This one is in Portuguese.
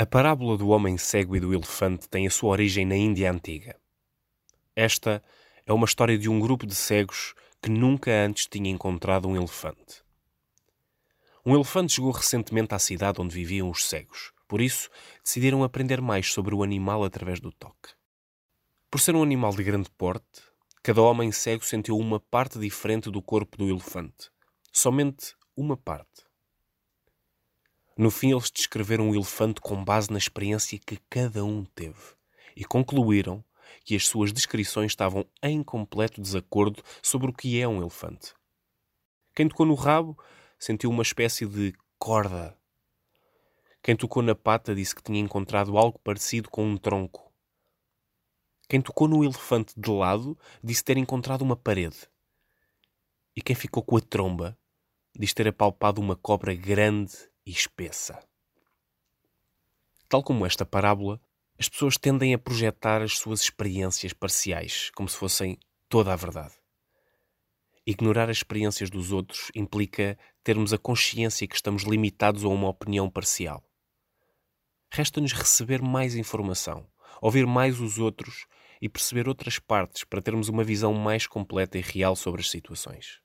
A parábola do homem cego e do elefante tem a sua origem na Índia Antiga. Esta é uma história de um grupo de cegos que nunca antes tinha encontrado um elefante. Um elefante chegou recentemente à cidade onde viviam os cegos, por isso decidiram aprender mais sobre o animal através do toque. Por ser um animal de grande porte, cada homem cego sentiu uma parte diferente do corpo do elefante. Somente uma parte. No fim, eles descreveram o elefante com base na experiência que cada um teve e concluíram que as suas descrições estavam em completo desacordo sobre o que é um elefante. Quem tocou no rabo sentiu uma espécie de corda. Quem tocou na pata disse que tinha encontrado algo parecido com um tronco. Quem tocou no elefante de lado disse ter encontrado uma parede. E quem ficou com a tromba diz ter apalpado uma cobra grande e espessa. Tal como esta parábola, as pessoas tendem a projetar as suas experiências parciais como se fossem toda a verdade. Ignorar as experiências dos outros implica termos a consciência que estamos limitados a uma opinião parcial. Resta-nos receber mais informação, ouvir mais os outros e perceber outras partes para termos uma visão mais completa e real sobre as situações.